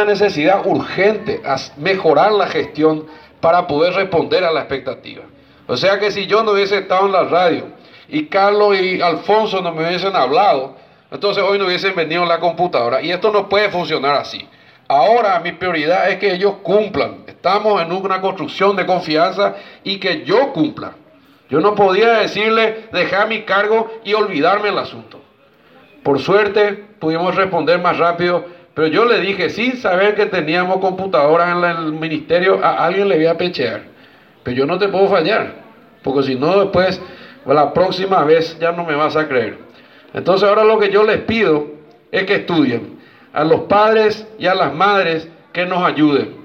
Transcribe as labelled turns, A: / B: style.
A: una necesidad urgente, a mejorar la gestión para poder responder a la expectativa. O sea que si yo no hubiese estado en la radio y Carlos y Alfonso no me hubiesen hablado, entonces hoy no hubiesen venido en la computadora. Y esto no puede funcionar así. Ahora mi prioridad es que ellos cumplan. Estamos en una construcción de confianza y que yo cumpla. Yo no podía decirle, dejar mi cargo y olvidarme el asunto. Por suerte pudimos responder más rápido, pero yo le dije, sin saber que teníamos computadoras en el ministerio, a alguien le voy a pechear. Pero yo no te puedo fallar, porque si no después, la próxima vez ya no me vas a creer. Entonces ahora lo que yo les pido es que estudien. A los padres y a las madres que nos ayuden